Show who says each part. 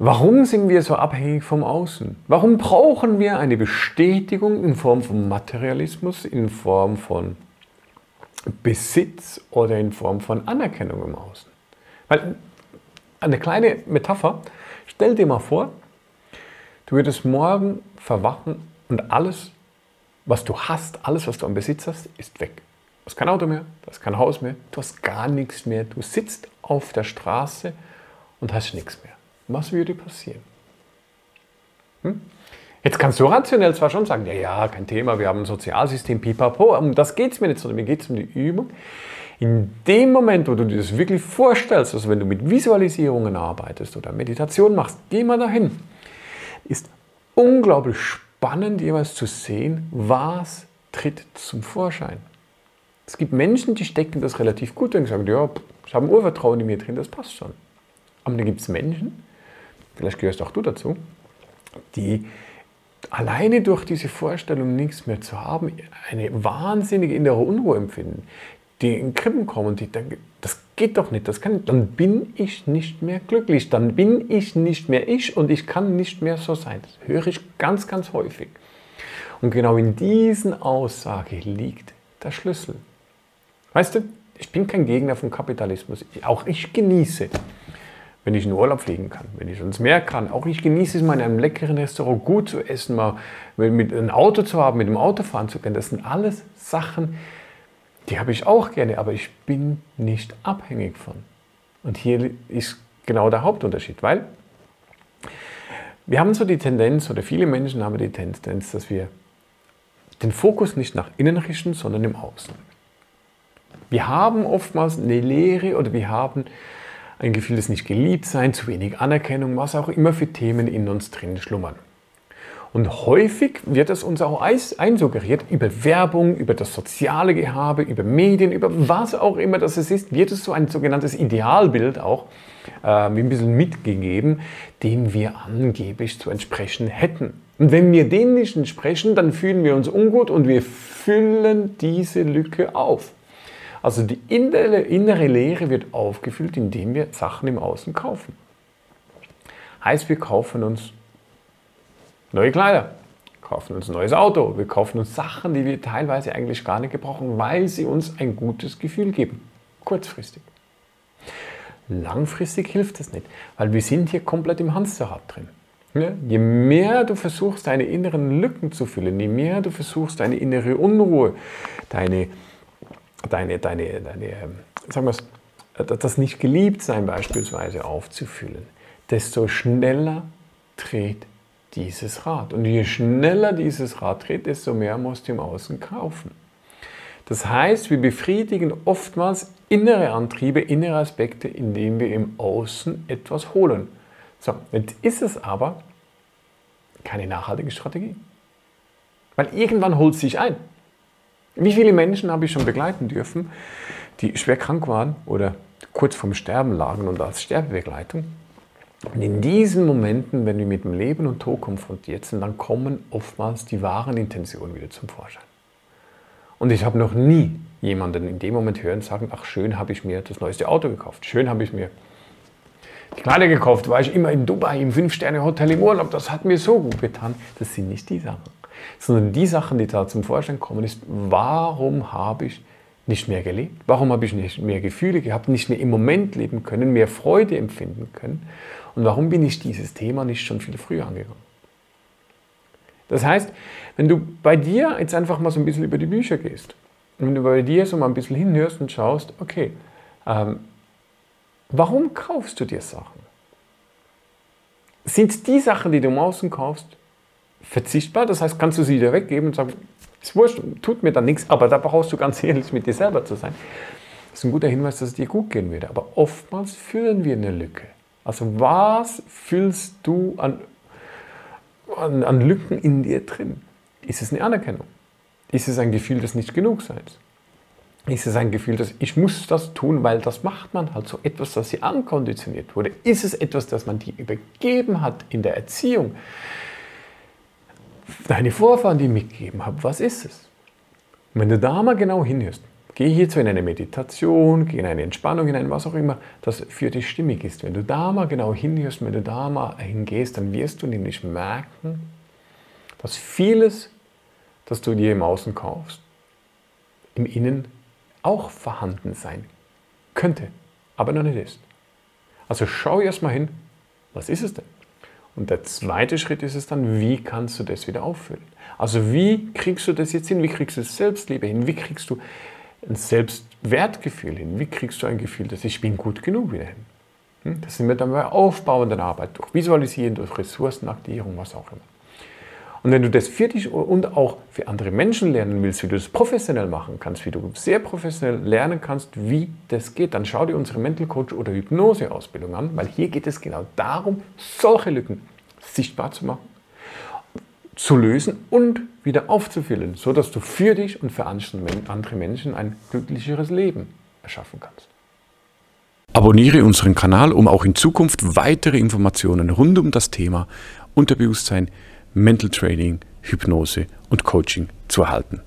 Speaker 1: Warum sind wir so abhängig vom Außen? Warum brauchen wir eine Bestätigung in Form von Materialismus, in Form von Besitz oder in Form von Anerkennung im Außen? Weil eine kleine Metapher, stell dir mal vor, du würdest morgen verwachen und alles, was du hast, alles, was du am Besitz hast, ist weg. Du hast kein Auto mehr, du hast kein Haus mehr, du hast gar nichts mehr. Du sitzt auf der Straße und hast nichts mehr was würde passieren? Hm? Jetzt kannst du rationell zwar schon sagen, ja, ja, kein Thema, wir haben ein Sozialsystem, pipapo, um das geht es mir nicht, sondern mir geht es um die Übung. In dem Moment, wo du dir das wirklich vorstellst, also wenn du mit Visualisierungen arbeitest oder Meditation machst, geh mal dahin. Ist unglaublich spannend, jeweils zu sehen, was tritt zum Vorschein. Es gibt Menschen, die stecken das relativ gut und sagen, ja, ich habe ein Urvertrauen in mir drin, das passt schon. Aber dann gibt es Menschen, vielleicht gehörst auch du dazu, die alleine durch diese Vorstellung, nichts mehr zu haben, eine wahnsinnige innere Unruhe empfinden, die in Krippen kommen und die denken, das geht doch nicht, das kann, dann bin ich nicht mehr glücklich, dann bin ich nicht mehr ich und ich kann nicht mehr so sein. Das höre ich ganz, ganz häufig. Und genau in diesen Aussage liegt der Schlüssel. Weißt du, ich bin kein Gegner von Kapitalismus. Auch ich genieße wenn ich in Urlaub fliegen kann, wenn ich ins Meer kann. Auch ich genieße es mal in einem leckeren Restaurant gut zu essen, mal mit einem Auto zu haben, mit dem Auto fahren zu können. Das sind alles Sachen, die habe ich auch gerne, aber ich bin nicht abhängig von. Und hier ist genau der Hauptunterschied, weil wir haben so die Tendenz, oder viele Menschen haben die Tendenz, dass wir den Fokus nicht nach innen richten, sondern im Außen. Wir haben oftmals eine Lehre oder wir haben ein Gefühl des Nicht-Geliebt-Sein, zu wenig Anerkennung, was auch immer für Themen in uns drin schlummern. Und häufig wird es uns auch einsuggeriert über Werbung, über das soziale Gehabe, über Medien, über was auch immer das ist, wird es so ein sogenanntes Idealbild auch äh, ein bisschen mitgegeben, dem wir angeblich zu entsprechen hätten. Und wenn wir dem nicht entsprechen, dann fühlen wir uns ungut und wir füllen diese Lücke auf. Also die innere, innere Leere wird aufgefüllt, indem wir Sachen im Außen kaufen. Heißt, wir kaufen uns neue Kleider, kaufen uns ein neues Auto, wir kaufen uns Sachen, die wir teilweise eigentlich gar nicht gebrauchen, weil sie uns ein gutes Gefühl geben. Kurzfristig. Langfristig hilft das nicht, weil wir sind hier komplett im Hamsterrad drin. Je mehr du versuchst, deine inneren Lücken zu füllen, je mehr du versuchst, deine innere Unruhe, deine deine, deine, deine ähm, sagen wir es, äh, das nicht geliebt sein beispielsweise aufzufüllen, desto schneller dreht dieses Rad. Und je schneller dieses Rad dreht, desto mehr musst du im Außen kaufen. Das heißt, wir befriedigen oftmals innere Antriebe, innere Aspekte, indem wir im Außen etwas holen. So, jetzt ist es aber keine nachhaltige Strategie. Weil irgendwann holt es sich ein. Wie viele Menschen habe ich schon begleiten dürfen, die schwer krank waren oder kurz vorm Sterben lagen und als Sterbebegleitung? Und in diesen Momenten, wenn wir mit dem Leben und Tod konfrontiert sind, dann kommen oftmals die wahren Intentionen wieder zum Vorschein. Und ich habe noch nie jemanden in dem Moment hören sagen, ach schön habe ich mir das neueste Auto gekauft, schön habe ich mir die Kleider gekauft, war ich immer in Dubai im Fünf-Sterne-Hotel im Urlaub, das hat mir so gut getan. Das sind nicht die Sachen sondern die Sachen, die da zum Vorschein kommen, ist, warum habe ich nicht mehr gelebt? Warum habe ich nicht mehr Gefühle gehabt, nicht mehr im Moment leben können, mehr Freude empfinden können? Und warum bin ich dieses Thema nicht schon viel früher angegangen? Das heißt, wenn du bei dir jetzt einfach mal so ein bisschen über die Bücher gehst und wenn du bei dir so mal ein bisschen hinhörst und schaust, okay, ähm, warum kaufst du dir Sachen? Sind die Sachen, die du im Außen kaufst, verzichtbar. Das heißt, kannst du sie wieder weggeben und sagen, ist wurscht, tut mir dann nichts, aber da brauchst du ganz ehrlich mit dir selber zu sein. Das ist ein guter Hinweis, dass es dir gut gehen würde. Aber oftmals füllen wir eine Lücke. Also was füllst du an, an, an Lücken in dir drin? Ist es eine Anerkennung? Ist es ein Gefühl des Nicht-Genugseins? Ist es ein Gefühl, dass ich muss das tun, weil das macht man halt so etwas, das sie ankonditioniert wurde? Ist es etwas, das man dir übergeben hat in der Erziehung? Deine Vorfahren die mitgegeben haben, was ist es? Und wenn du da mal genau hinhörst, Geh hierzu in eine Meditation, geh in eine Entspannung, in ein was auch immer, das für dich stimmig ist. Wenn du da mal genau hinhörst, wenn du da mal hingehst, dann wirst du nämlich merken, dass vieles, das du dir im Außen kaufst, im Innen auch vorhanden sein könnte, aber noch nicht ist. Also schau erst mal hin, was ist es denn? Und der zweite Schritt ist es dann, wie kannst du das wieder auffüllen? Also wie kriegst du das jetzt hin? Wie kriegst du Selbstliebe hin? Wie kriegst du ein Selbstwertgefühl hin? Wie kriegst du ein Gefühl, dass ich bin gut genug wieder hin? Hm? Das sind wir dann bei aufbauenden Arbeit, durch Visualisieren, durch Ressourcenaktivierung, was auch immer. Und wenn du das für dich und auch für andere Menschen lernen willst, wie du das professionell machen kannst, wie du sehr professionell lernen kannst, wie das geht, dann schau dir unsere Mental Coach oder Hypnose-Ausbildung an, weil hier geht es genau darum, solche Lücken sichtbar zu machen, zu lösen und wieder aufzufüllen, sodass du für dich und für andere Menschen ein glücklicheres Leben erschaffen kannst.
Speaker 2: Abonniere unseren Kanal, um auch in Zukunft weitere Informationen rund um das Thema Unterbewusstsein, Mental Training, Hypnose und Coaching zu erhalten.